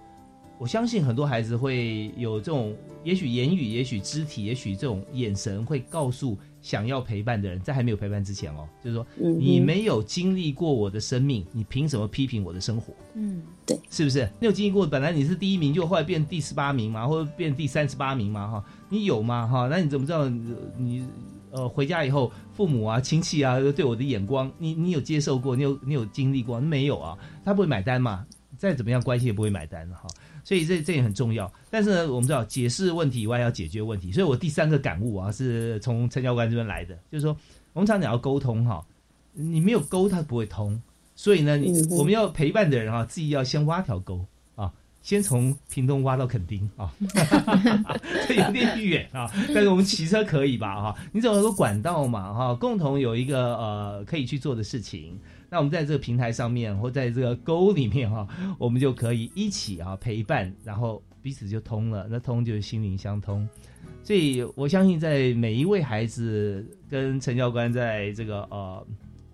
我相信很多孩子会有这种，也许言语，也许肢体，也许这种眼神，会告诉想要陪伴的人，在还没有陪伴之前哦，就是说，你没有经历过我的生命，你凭什么批评我的生活？嗯，对，是不是？你有经历过，本来你是第一名，就后来变第十八名嘛，或者变第三十八名嘛，哈，你有吗？哈，那你怎么知道你呃回家以后，父母啊、亲戚啊对我的眼光，你你有接受过？你有你有经历过？没有啊，他不会买单嘛，再怎么样关系也不会买单哈。所以这这也很重要，但是呢，我们知道解释问题以外要解决问题，所以我第三个感悟啊，是从陈教官这边来的，就是说我们常讲要沟通哈，你没有沟它不会通，所以呢，我们要陪伴的人啊，自己要先挖条沟啊，先从屏东挖到垦丁啊，这有点远啊，但是我们骑车可以吧哈？你走个管道嘛哈，共同有一个呃可以去做的事情。那我们在这个平台上面，或在这个沟里面哈，我们就可以一起啊陪伴，然后彼此就通了。那通就是心灵相通，所以我相信在每一位孩子跟陈教官在这个呃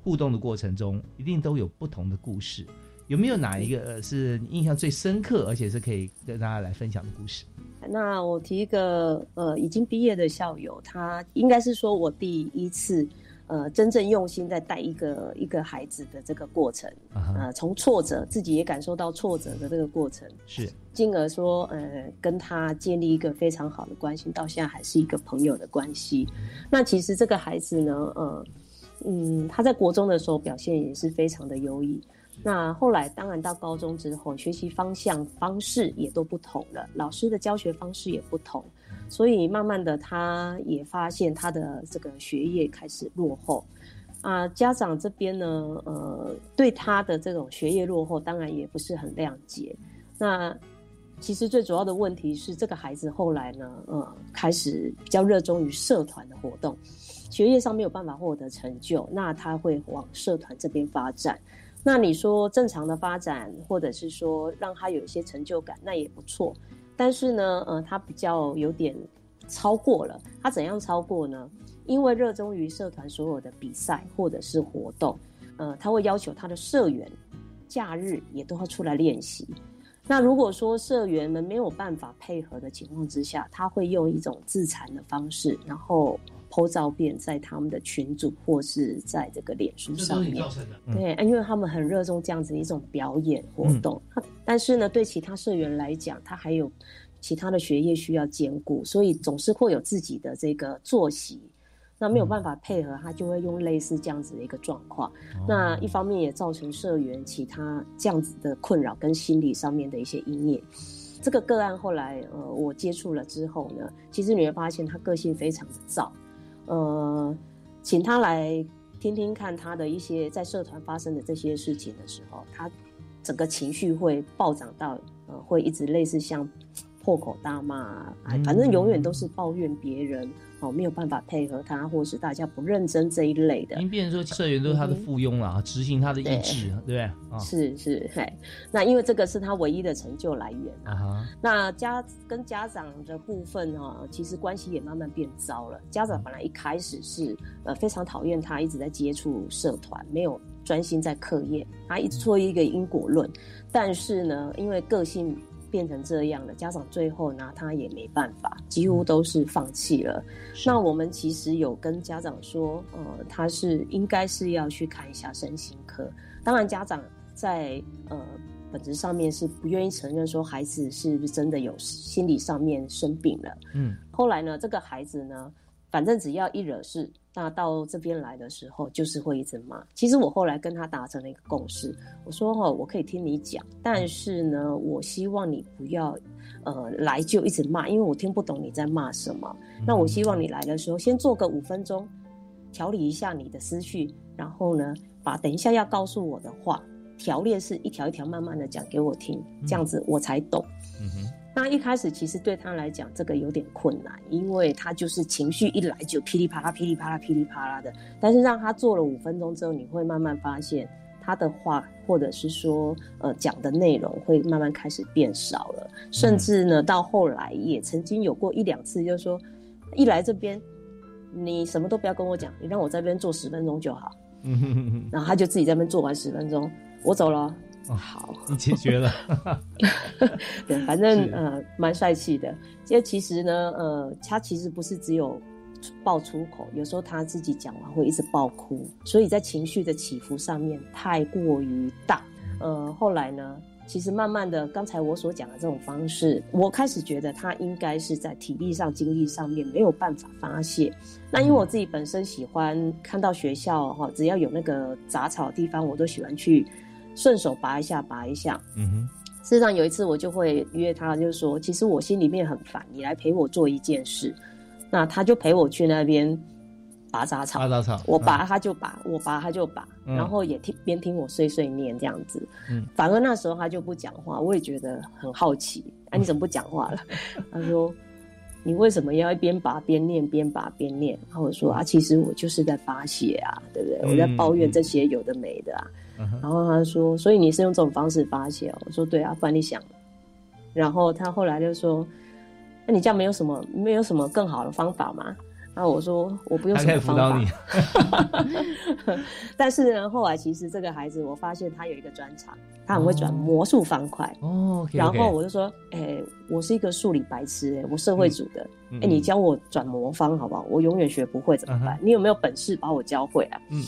互动的过程中，一定都有不同的故事。有没有哪一个是你印象最深刻，而且是可以跟大家来分享的故事？那我提一个呃已经毕业的校友，他应该是说我第一次。呃，真正用心在带一个一个孩子的这个过程，呃，从挫折自己也感受到挫折的这个过程，是，进而说，呃，跟他建立一个非常好的关系，到现在还是一个朋友的关系。那其实这个孩子呢，呃，嗯，他在国中的时候表现也是非常的优异。那后来当然到高中之后，学习方向方式也都不同了，老师的教学方式也不同，所以慢慢的他也发现他的这个学业开始落后。啊，家长这边呢，呃，对他的这种学业落后，当然也不是很谅解。那其实最主要的问题是，这个孩子后来呢，呃，开始比较热衷于社团的活动，学业上没有办法获得成就，那他会往社团这边发展。那你说正常的发展，或者是说让他有一些成就感，那也不错。但是呢，呃，他比较有点超过了。他怎样超过呢？因为热衷于社团所有的比赛或者是活动，呃，他会要求他的社员假日也都要出来练习。那如果说社员们没有办法配合的情况之下，他会用一种自残的方式，然后剖照片在他们的群组或是在这个脸书上面。对，因为他们很热衷这样子一种表演活动。但是呢，对其他社员来讲，他还有其他的学业需要兼顾，所以总是会有自己的这个作息。那没有办法配合，他就会用类似这样子的一个状况。那一方面也造成社员其他这样子的困扰跟心理上面的一些阴影。这个个案后来呃我接触了之后呢，其实你会发现他个性非常的躁。呃，请他来听听看他的一些在社团发生的这些事情的时候，他整个情绪会暴涨到呃会一直类似像破口大骂，反正永远都是抱怨别人。哦，没有办法配合他，或是大家不认真这一类的，因为变成说社员都是他的附庸了，执行他的意志，对不对？啊，是是，嘿，那因为这个是他唯一的成就来源啊。那家跟家长的部分哈，其实关系也慢慢变糟了。家长本来一开始是呃非常讨厌他，一直在接触社团，没有专心在课业，他一直做一个因果论。但是呢，因为个性。变成这样了，家长最后拿他也没办法，几乎都是放弃了。那我们其实有跟家长说，呃，他是应该是要去看一下身心科。当然，家长在呃本质上面是不愿意承认说孩子是不是真的有心理上面生病了。嗯，后来呢，这个孩子呢，反正只要一惹事。那到这边来的时候，就是会一直骂。其实我后来跟他达成了一个共识，我说哦，我可以听你讲，但是呢，我希望你不要，呃，来就一直骂，因为我听不懂你在骂什么。那我希望你来的时候，先做个五分钟，调理一下你的思绪，然后呢，把等一下要告诉我的话，条列是一条一条慢慢的讲给我听，这样子我才懂。那一开始其实对他来讲，这个有点困难，因为他就是情绪一来就噼里啪啦、噼里啪啦、噼里啪啦的。但是让他做了五分钟之后，你会慢慢发现他的话，或者是说呃讲的内容会慢慢开始变少了，甚至呢到后来也曾经有过一两次，就是说一来这边你什么都不要跟我讲，你让我在这边坐十分钟就好。然后他就自己在那边做完十分钟，我走了。好，你解决了。对，反正呃，蛮帅气的。因为其实呢，呃，他其实不是只有爆粗口，有时候他自己讲完会一直爆哭，所以在情绪的起伏上面太过于大。呃，后来呢，其实慢慢的，刚才我所讲的这种方式，我开始觉得他应该是在体力上、精力上面没有办法发泄。那因为我自己本身喜欢看到学校哈，只要有那个杂草的地方，我都喜欢去。顺手拔一下，拔一下。嗯哼。事实上，有一次我就会约他，就是说，其实我心里面很烦，你来陪我做一件事。那他就陪我去那边拔杂草。拔杂草。我拔他就拔，我拔他就拔，然后也听边听我碎碎念这样子。嗯。反而那时候他就不讲话，我也觉得很好奇。啊，你怎么不讲话了？他说：“你为什么要一边拔边念，边拔边念？”然后我说：“啊，其实我就是在发泄啊，对不对？我在抱怨这些有的没的啊。”然后他说：“所以你是用这种方式发泄？”我说：“对啊，不然你想。”然后他后来就说：“那你这样没有什么没有什么更好的方法吗？”然后我说：“我不用什么方法。” 但是呢，后来其实这个孩子，我发现他有一个专长，他很会转魔术方块。哦。然后我就说：“哎，我是一个数理白痴，哎，我社会组的，哎，你教我转魔方好不好？我永远学不会怎么办？你有没有本事把我教会啊？”嗯。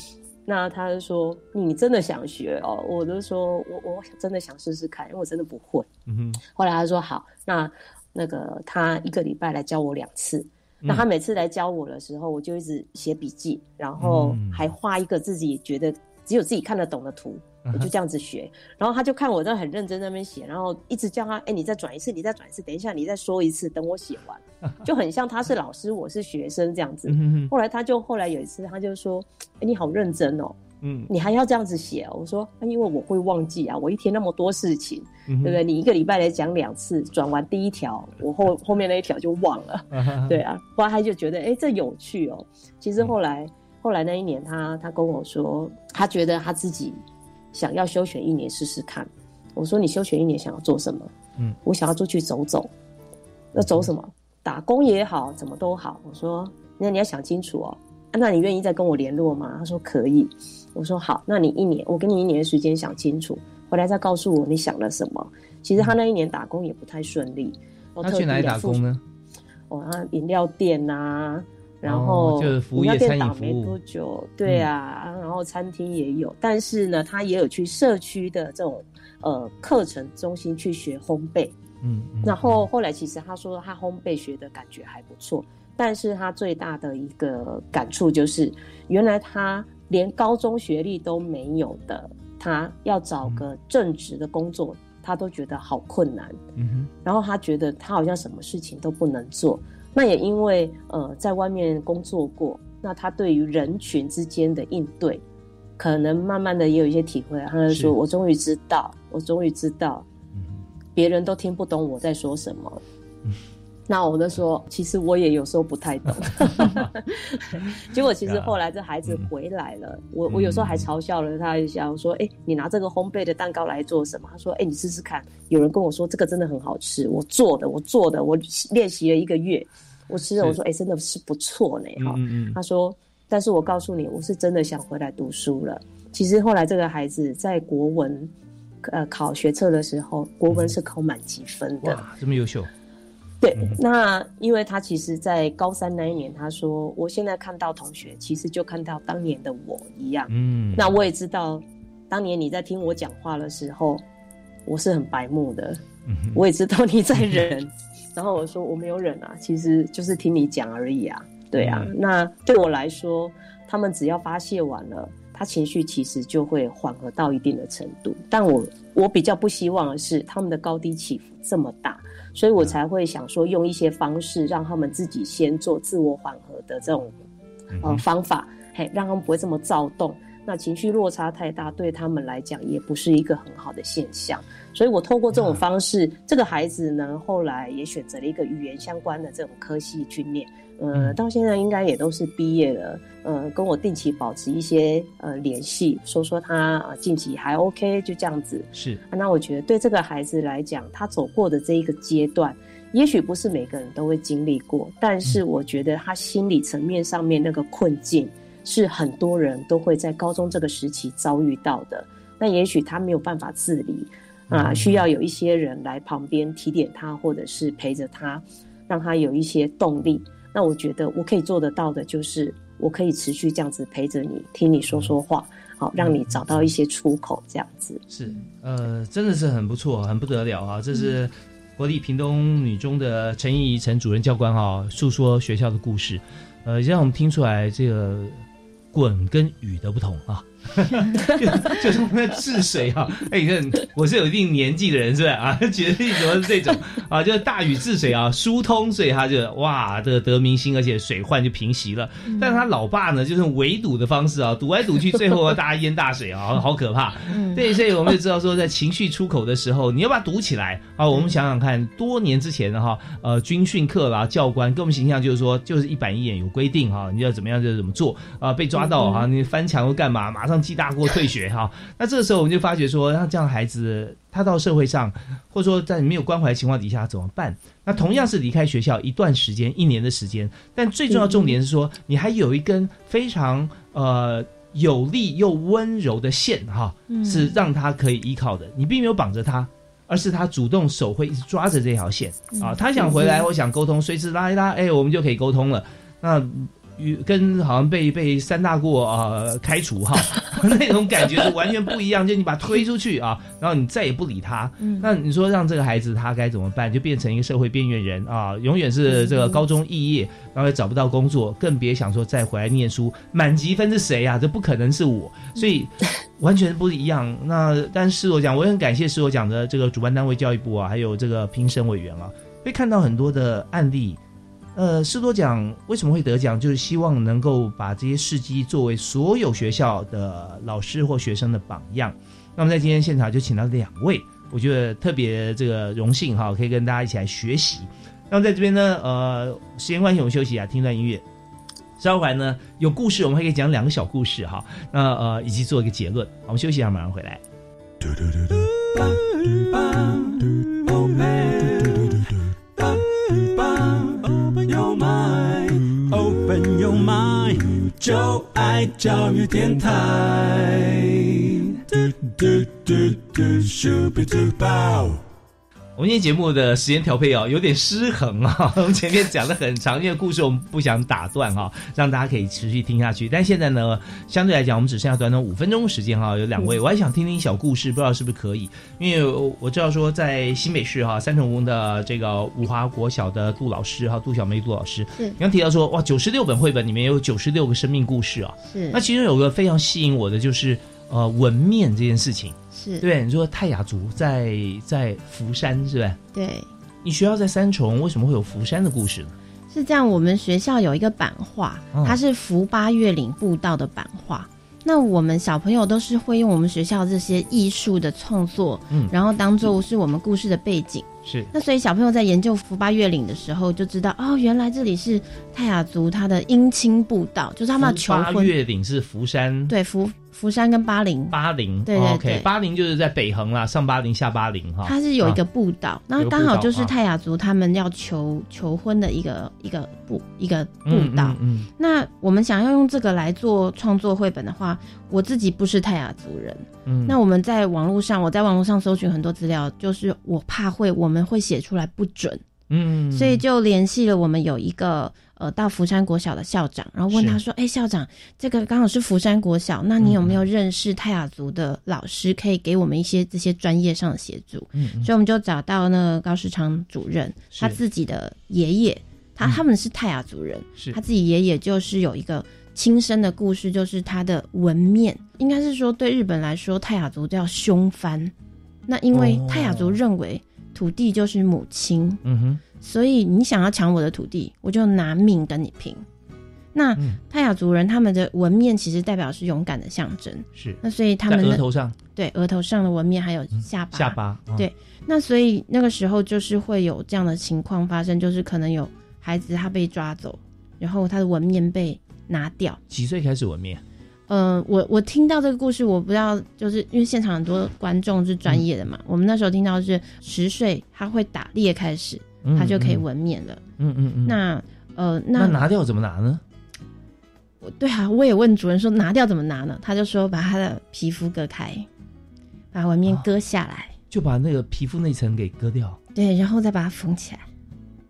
那他就说：“你真的想学哦？”我就说：“我我真的想试试看，因为我真的不会。”嗯哼。后来他说：“好，那那个他一个礼拜来教我两次。那他每次来教我的时候，我就一直写笔记，然后还画一个自己觉得只有自己看得懂的图，我就这样子学。然后他就看我在很认真那边写，然后一直叫他，哎，你再转一次，你再转一次，等一下你再说一次，等我写完，就很像他是老师，我是学生这样子。后来他就后来有一次他就说，哎，你好认真哦。嗯，你还要这样子写？我说，因为我会忘记啊，我一天那么多事情，对不对？你一个礼拜来讲两次，转完第一条，我后后面那一条就忘了，对啊。后来他就觉得，哎，这有趣哦。其实后来后来那一年，他他跟我说，他觉得他自己想要休学一年试试看。我说，你休学一年想要做什么？嗯，我想要出去走走。那走什么？打工也好，怎么都好。我说，那你要想清楚哦。那你愿意再跟我联络吗？他说可以。我说好，那你一年，我给你一年的时间想清楚，回来再告诉我你想了什么。其实他那一年打工也不太顺利。他去哪里打工呢？哦，他饮料店呐，然后就是服务业餐饮服务。没多久，对啊，然后餐厅也有，但是呢，他也有去社区的这种呃课程中心去学烘焙。嗯，然后后来其实他说他烘焙学的感觉还不错，但是他最大的一个感触就是，原来他。连高中学历都没有的他，要找个正职的工作，他都觉得好困难。嗯哼，然后他觉得他好像什么事情都不能做。那也因为呃，在外面工作过，那他对于人群之间的应对，可能慢慢的也有一些体会。他就说：“我终于知道，我终于知道，别人都听不懂我在说什么。” 那我就说，其实我也有时候不太懂。结果其实后来这孩子回来了，我我有时候还嘲笑了他一下，我说：“哎，你拿这个烘焙的蛋糕来做什么？”他说：“哎，你试试看。”有人跟我说这个真的很好吃，我做的，我做的，我练习了一个月，我吃了，我说：“哎，真的是不错呢。”哈，他说：“但是我告诉你，我是真的想回来读书了。”其实后来这个孩子在国文呃考学测的时候，国文是考满级分的，这么优秀。对，那因为他其实，在高三那一年，他说：“我现在看到同学，其实就看到当年的我一样。”嗯，那我也知道，当年你在听我讲话的时候，我是很白目的。嗯，我也知道你在忍，然后我说我没有忍啊，其实就是听你讲而已啊。对啊，那对我来说，他们只要发泄完了，他情绪其实就会缓和到一定的程度。但我我比较不希望的是，他们的高低起伏这么大。所以我才会想说，用一些方式让他们自己先做自我缓和的这种呃方法，嘿，让他们不会这么躁动。那情绪落差太大，对他们来讲也不是一个很好的现象。所以我透过这种方式，这个孩子呢，后来也选择了一个语言相关的这种科系去念。呃，到现在应该也都是毕业了。呃，跟我定期保持一些呃联系，说说他呃近期还 OK，就这样子。是。那我觉得对这个孩子来讲，他走过的这一个阶段，也许不是每个人都会经历过，但是我觉得他心理层面上面那个困境，是很多人都会在高中这个时期遭遇到的。那也许他没有办法自理，啊，需要有一些人来旁边提点他，或者是陪着他，让他有一些动力。那我觉得我可以做得到的，就是我可以持续这样子陪着你，听你说说话，好让你找到一些出口，这样子是呃，真的是很不错，很不得了啊！这是国立屏东女中的陈怡陈主任教官啊，诉说学校的故事，呃，让我们听出来这个滚跟雨的不同啊。就 就是那治水啊！哎，你看我是有一定年纪的人，是不是啊？举的例子是这种啊，就是大禹治水啊，疏通，所以他就哇，这个得民心，而且水患就平息了。但是他老爸呢，就是围堵的方式啊，堵来堵去，最后大家淹大水啊，好可怕。对，所以我们就知道说，在情绪出口的时候，你要把它堵起来啊。我们想想看，多年之前的哈，呃，军训课啦，教官跟我们形象就是说，就是一板一眼，有规定哈，你要怎么样就怎么做啊。被抓到啊，你翻墙又干嘛？马上。记大过退学哈，那这个时候我们就发觉说，那这样的孩子，他到社会上，或者说在没有关怀的情况底下怎么办？那同样是离开学校一段时间，一年的时间，但最重要重点是说，你还有一根非常呃有力又温柔的线哈，是让他可以依靠的。你并没有绑着他，而是他主动手会一直抓着这条线啊。他想回来，我想沟通，随时拉一拉，哎，我们就可以沟通了。那。与跟好像被被三大过啊开除哈 那种感觉是完全不一样，就你把他推出去啊，然后你再也不理他，那你说让这个孩子他该怎么办？就变成一个社会边缘人啊，永远是这个高中肄业，然后也找不到工作，更别想说再回来念书。满级分是谁啊？这不可能是我，所以完全不一样。那但是我讲，我也很感谢是我讲的这个主办单位教育部啊，还有这个评审委员啊，会看到很多的案例。呃，师多奖为什么会得奖？就是希望能够把这些事迹作为所有学校的老师或学生的榜样。那么在今天现场就请到两位，我觉得特别这个荣幸哈，可以跟大家一起来学习。那么在这边呢，呃，时间关系我们休息啊，听段音乐。稍后来呢，有故事我们还可以讲两个小故事哈。那呃，以及做一个结论。我们休息一下，马上回来。Open 就爱教育电台。我们今天节目的时间调配哦，有点失衡啊。我们前面讲的很长，因为故事我们不想打断哈，让大家可以持续听下去。但现在呢，相对来讲，我们只剩下短短五分钟时间哈。有两位，我还想听听小故事，不知道是不是可以？因为我知道说，在新北市哈三重宫的这个五华国小的杜老师哈，杜小梅杜老师，是刚提到说，哇，九十六本绘本里面有九十六个生命故事啊。是那其中有个非常吸引我的，就是呃纹面这件事情。是对，你说泰雅族在在福山是吧？对，你学校在三重，为什么会有福山的故事呢？是这样。我们学校有一个版画，嗯它是福八月岭步道的版画。那我们小朋友都是会用我们学校这些艺术的创作，嗯然后当做是我们故事的背景。是那所以小朋友在研究福八月岭的时候，就知道哦，原来这里是泰雅族他的姻亲步道，就是他们要求八婚。月岭是福山，对，福福山跟巴陵，巴陵，对对对。巴陵就是在北横啦，上巴陵下巴陵哈。它是有一个啊步道，那刚好就是泰雅族他们要求求婚的一个一个步一个步嗯道。嗯那我们想要用这个来做创作绘本的话，我自己不是泰雅族人，嗯，那我们在网络上，我在网络上搜寻很多资料，就是我怕会我们会写出来不准，嗯，所以就联系了我们有一个呃到福山国小的校长，然后问他说：“哎、校长，这个刚好是福山国小，那你有没有认识泰雅族的老师，可以给我们一些这些专业上的协助？”嗯嗯。所以我们就找到那个高世昌主任，他自己的爷爷，他、嗯。他们是泰雅族人，是。他自己爷爷就是有一个亲身的故事，就是他的纹面，应该是说对日本来说，泰雅族叫凶番。那因为哦。泰雅族认为土地就是母亲，嗯哼，所以你想要抢我的土地，我就拿命跟你拼。那嗯。泰雅族人他们的纹面其实代表是勇敢的象征，是。那所以他们的额头上。对额头上的纹面还有下巴，下巴，啊对那所以那个时候就是会有这样的情况发生，就是可能有孩子他被抓走，然后他的纹面被拿掉。几岁开始纹面？呃，我我听到这个故事，我不知道，就是因为现场很多观众是专业的嘛，我们那时候听到是十岁他会打猎开始，嗯他就可以嗯纹面了。嗯嗯嗯，那呃，那那拿掉怎么拿呢？我对啊，我也问主人说拿掉怎么拿呢？他就说把他的皮肤割开，把纹面割下来，就把那个皮肤那层给割掉。对，然后再把它缝起来。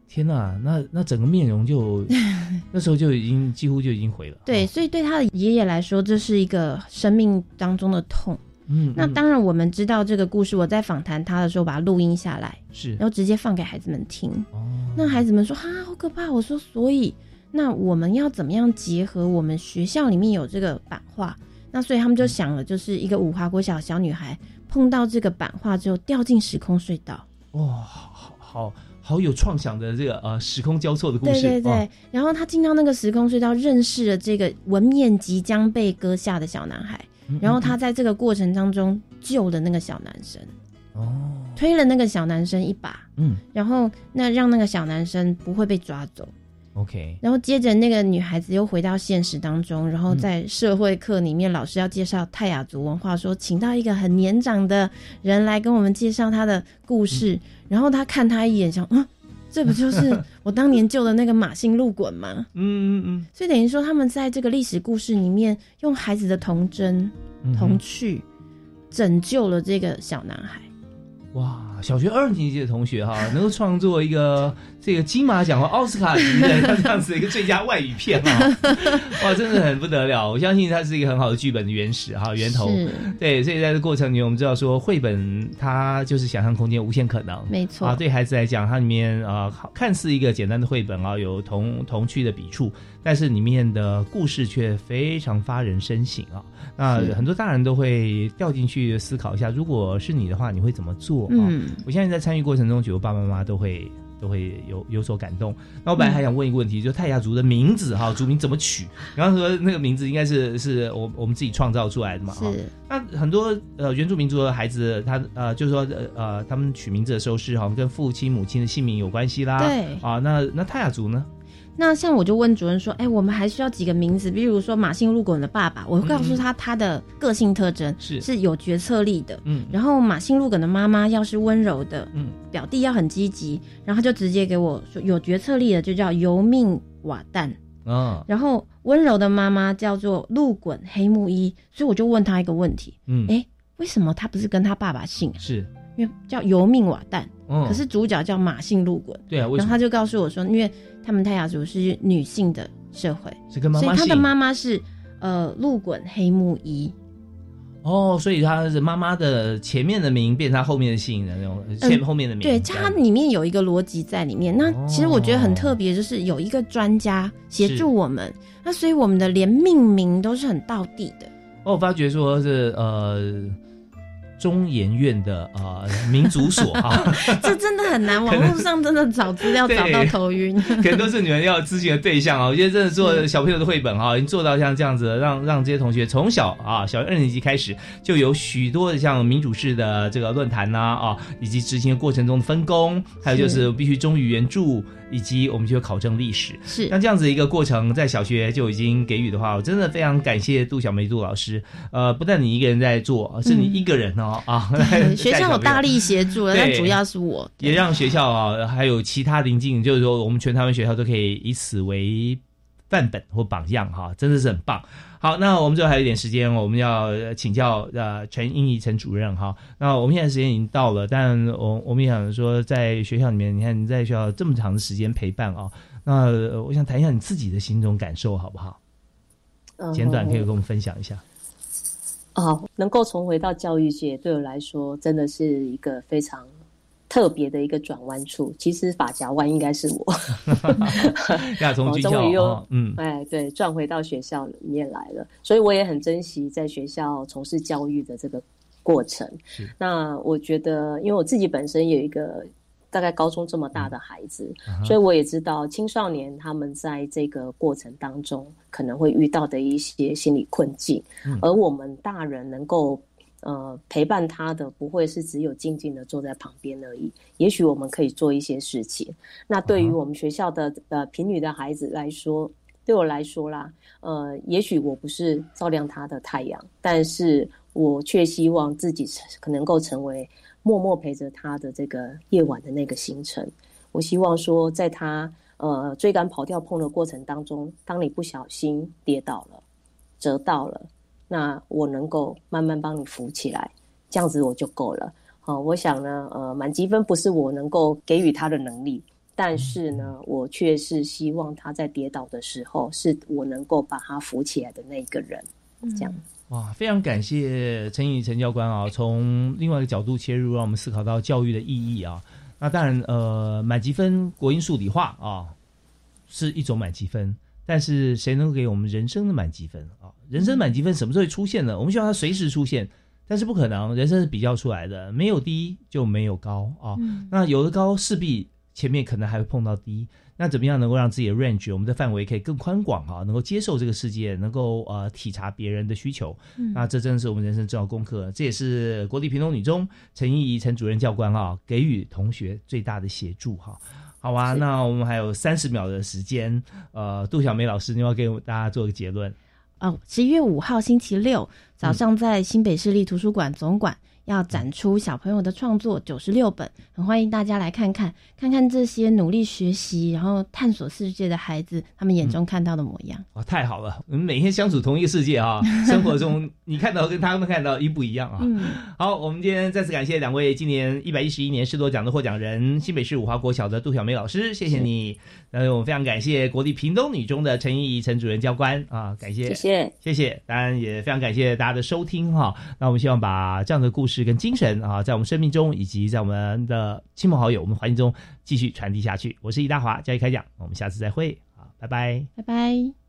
天呐，那那整个面容就 那时候就已经几乎就已经毁了。对，哦，所以对他的爷爷来说，这是一个生命当中的痛。嗯，嗯那当然，我们知道这个故事，我在访谈他的时候把它录音下来，是然后直接放给孩子们听。哦，那孩子们说：“哈，好可怕！”我说：“所以，那我们要怎么样结合我们学校里面有这个版画？那所以他们就想了，就是一个五华国小小女孩碰到这个版画之后掉进时空隧道。哇，好好好好有创想的这个呃时空交错的故事。对对对，哦然后他进到那个时空隧道，认识了这个文面即将被割下的小男孩，嗯然后他在这个过程当中救了那个小男生，哦，推了那个小男生一把，嗯。然后那让那个小男生不会被抓走。，OK，然后接着那个女孩子又回到现实当中，然后在社会课里面，老师要介绍泰雅族文化，说请到一个很年长的人来跟我们介绍他的故事，然后他看他一眼，想，嗯，这不就是 我当年救的那个马姓路滚吗？嗯嗯嗯所以等于说，他们在这个历史故事里面，用孩子的童真、嗯，童趣，拯救了这个小男孩。哇，小学二年级的同学哈，能够创作一个这个金马奖和奥斯卡级的 这样子一个最佳外语片啊，哇，真的很不得了！我相信它是一个很好的剧本的原始哈源头。对，所以在这过程里面，我们知道说绘本它就是想象空间无限可能，没错啊。对孩子来讲，它里面啊看似一个简单的绘本啊，有童童趣的笔触，但是里面的故事却非常发人深省啊。那很多大人都会掉进去思考一下，如果是你的话，你会怎么做？嗯，我相信在参与过程中，许多爸爸妈妈都会都会有有所感动。那我本来还想问一个问题，就泰雅族的名字哈，族名怎么取？然后说那个名字应该是是我我们自己创造出来的嘛？哈。那很多呃原住民族的孩子，他呃就是说呃他们取名字的时候是好像跟父亲母亲的姓名有关系啦。对。啊，那那泰雅族呢？那像我就问主任说，哎，我们还需要几个名字，比如说马姓鹿滚的爸爸，我会告诉他他的个性特征是。是有决策力的，嗯，然后马姓鹿梗的妈妈要是温柔的，嗯，表弟要很积极，然后他就直接给我说有决策力的就叫由命瓦旦，嗯，然后温柔的妈妈叫做鹿滚黑木一，所以我就问他一个问题，嗯，哎，为什么他不是跟他爸爸姓？是。因为叫由命瓦旦，可是主角叫马姓路滚。对啊，然后他就告诉我说，因为他们泰雅族是女性的社会，是跟妈妈所以他的妈妈是呃鹿滚黑木一。哦，所以他是妈妈的前面的名变他后面的姓的那种前后面的名。对，它里面有一个逻辑在里面。那其实我觉得很特别，就是有一个专家协助我们，那所以我们的连命名都是很到地的。哦，我发觉说是呃。中研院的啊民族所 啊，这真的很难，网络上真的找资料找到头晕，可能都是你们要咨询的对象啊。我觉得真的做小朋友的绘本哈，已经做到像这样子，让让这些同学从小啊，小学二年级开始就有许多的像民主式的这个论坛呐啊，以及执行的过程中的分工，还有就是必须忠于原著。以及我们就考证历史，是。那这样子一个过程，在小学就已经给予的话，我真的非常感谢杜小梅杜老师。呃，不但你一个人在做，是你一个人哦 啊，学校有大力协助，但主要是我，也让学校啊还有其他邻近，就是说我们全台湾学校都可以以此为范本或榜样哈，真的是很棒。好，那我们最后还有一点时间，我们要请教呃陈英仪陈主任哈。那我们现在时间已经到了，但我我们也想说，在学校里面，你看你在学校这么长的时间陪伴啊，那我想谈一下你自己的心中感受好不好？简短可以跟我们分享一下。哦，能够重回到教育界，对我来说真的是一个非常。特别的一个转弯处，其实发夹弯应该是我。从终于又嗯，哎，对，转回到学校里面来了，所以我也很珍惜在学校从事教育的这个过程。那我觉得，因为我自己本身有一个大概高中这么大的孩子，所以我也知道青少年他们在这个过程当中可能会遇到的一些心理困境，而我们大人能够。呃，陪伴他的不会是只有静静的坐在旁边而已。也许我们可以做一些事情。那对于我们学校的呃贫女的孩子来说，对我来说啦，呃，也许我不是照亮他的太阳，但是我却希望自己可能够成为默默陪着他的这个夜晚的那个星辰。我希望说，在他呃追赶跑跳碰的过程当中，当你不小心跌倒了，折到了。那我能够慢慢帮你扶起来，这样子我就够了。好，我想呢，呃，满积分不是我能够给予他的能力，但是呢，我却是希望他在跌倒的时候，是我能够把他扶起来的那一个人。这样哇，非常感谢陈宇陈教官啊，从另外一个角度切入，让我们思考到教育的意义啊。那当然，呃，满积分国英数理化啊，是一种满积分。但是谁能够给我们人生的满积分啊？人生满积分什么时候会出现呢？我们希望它随时出现，但是不可能，人生是比较出来的，没有低就没有高啊。那有的高势必前面可能还会碰到低，那怎么样能够让自己的 range 我们的范围可以更宽广啊？能够接受这个世界，能够呃体察别人的需求，那这真的是我们人生重要功课。这也是国立平东女中陈怡怡陈主任教官啊给予同学最大的协助哈。好啊，那我们还有三十秒的时间。呃，杜小梅老师，你要给大家做个结论。哦，十一月五号星期六早上，在新北市立图书馆总馆要展出小朋友的创作九十六本，很欢迎大家来看看，看看这些努力学习然后探索世界的孩子，他们眼中看到的模样。哇，太好了！我们每天相处同一个世界啊，生活中你看到跟他们看到一不一样啊。嗯，好，我们今天再次感谢两位今年一百一十一年师铎奖的获奖人，新北市五华国小的杜小梅老师，谢谢你。那我们非常感谢国立屏东女中的陈怡怡陈主任教官啊，感谢，谢谢，谢谢。当然也非常感谢大家的收听哈。那我们希望把这样的故事跟精神啊，在我们生命中以及在我们的亲朋好友、我们环境中继续传递下去。我是易大华，教育开讲，我们下次再会啊，拜拜，拜拜。